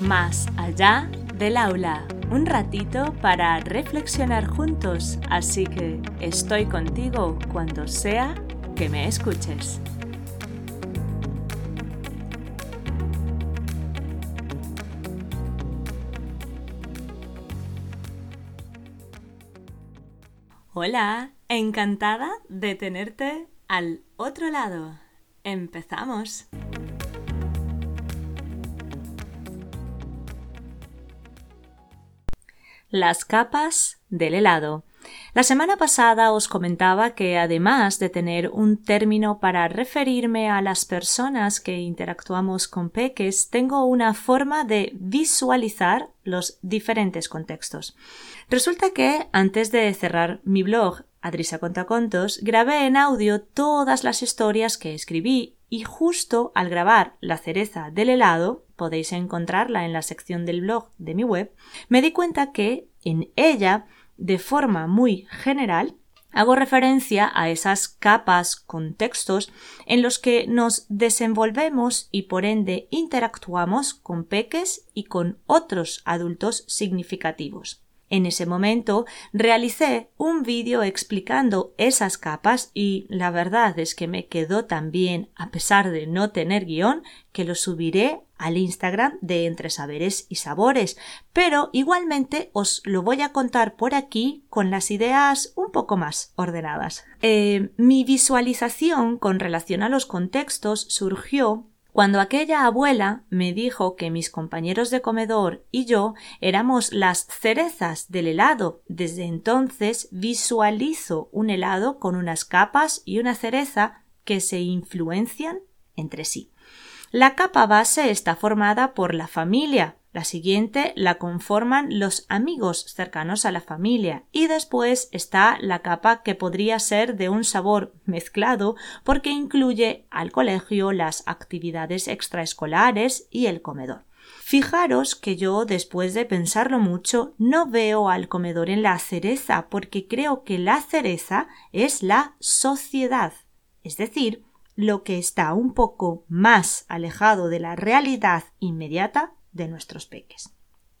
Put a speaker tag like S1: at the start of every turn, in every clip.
S1: Más allá del aula, un ratito para reflexionar juntos, así que estoy contigo cuando sea que me escuches. Hola, encantada de tenerte al otro lado. Empezamos. Las capas del helado. La semana pasada os comentaba que además de tener un término para referirme a las personas que interactuamos con peques, tengo una forma de visualizar los diferentes contextos. Resulta que antes de cerrar mi blog Adrisa Contacontos, grabé en audio todas las historias que escribí y justo al grabar la cereza del helado, podéis encontrarla en la sección del blog de mi web, me di cuenta que en ella, de forma muy general, hago referencia a esas capas, contextos en los que nos desenvolvemos y por ende interactuamos con peques y con otros adultos significativos. En ese momento realicé un vídeo explicando esas capas y la verdad es que me quedó tan bien, a pesar de no tener guion, que lo subiré al Instagram de Entre Saberes y Sabores, pero igualmente os lo voy a contar por aquí con las ideas un poco más ordenadas. Eh, mi visualización con relación a los contextos surgió cuando aquella abuela me dijo que mis compañeros de comedor y yo éramos las cerezas del helado, desde entonces visualizo un helado con unas capas y una cereza que se influencian entre sí. La capa base está formada por la familia, la siguiente la conforman los amigos cercanos a la familia y después está la capa que podría ser de un sabor mezclado porque incluye al colegio, las actividades extraescolares y el comedor. Fijaros que yo, después de pensarlo mucho, no veo al comedor en la cereza porque creo que la cereza es la sociedad, es decir, lo que está un poco más alejado de la realidad inmediata de nuestros peques.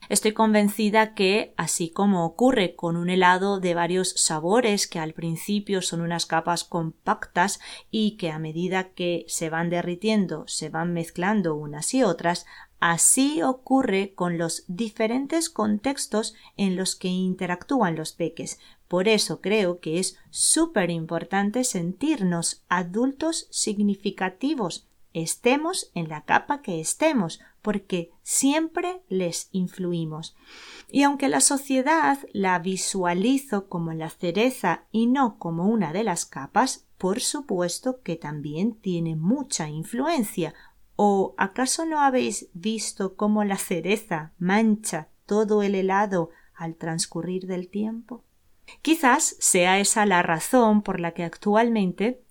S1: Estoy convencida que, así como ocurre con un helado de varios sabores que al principio son unas capas compactas y que a medida que se van derritiendo se van mezclando unas y otras, así ocurre con los diferentes contextos en los que interactúan los peques. Por eso creo que es súper importante sentirnos adultos significativos estemos en la capa que estemos, porque siempre les influimos. Y aunque la sociedad la visualizo como la cereza y no como una de las capas, por supuesto que también tiene mucha influencia. ¿O acaso no habéis visto cómo la cereza mancha todo el helado al transcurrir del tiempo? Quizás sea esa la razón por la que actualmente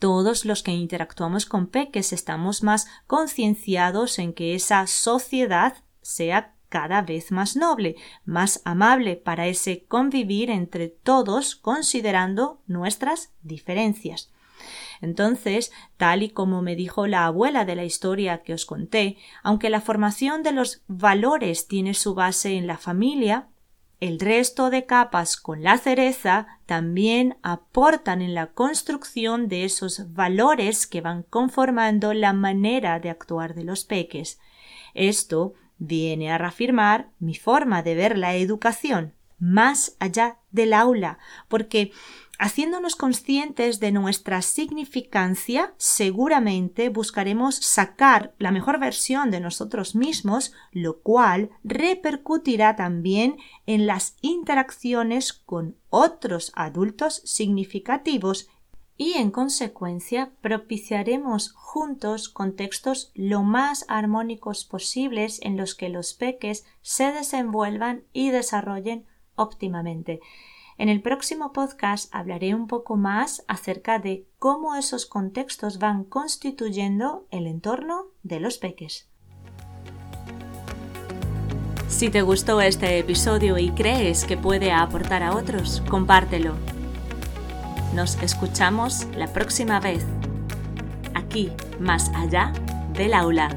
S1: todos los que interactuamos con peques estamos más concienciados en que esa sociedad sea cada vez más noble, más amable para ese convivir entre todos considerando nuestras diferencias. Entonces, tal y como me dijo la abuela de la historia que os conté, aunque la formación de los valores tiene su base en la familia, el resto de capas con la cereza también aportan en la construcción de esos valores que van conformando la manera de actuar de los peques. Esto viene a reafirmar mi forma de ver la educación más allá del aula, porque Haciéndonos conscientes de nuestra significancia, seguramente buscaremos sacar la mejor versión de nosotros mismos, lo cual repercutirá también en las interacciones con otros adultos significativos y en consecuencia propiciaremos juntos contextos lo más armónicos posibles en los que los peques se desenvuelvan y desarrollen óptimamente. En el próximo podcast hablaré un poco más acerca de cómo esos contextos van constituyendo el entorno de los peques. Si te gustó este episodio y crees que puede aportar a otros, compártelo. Nos escuchamos la próxima vez, aquí, más allá del aula.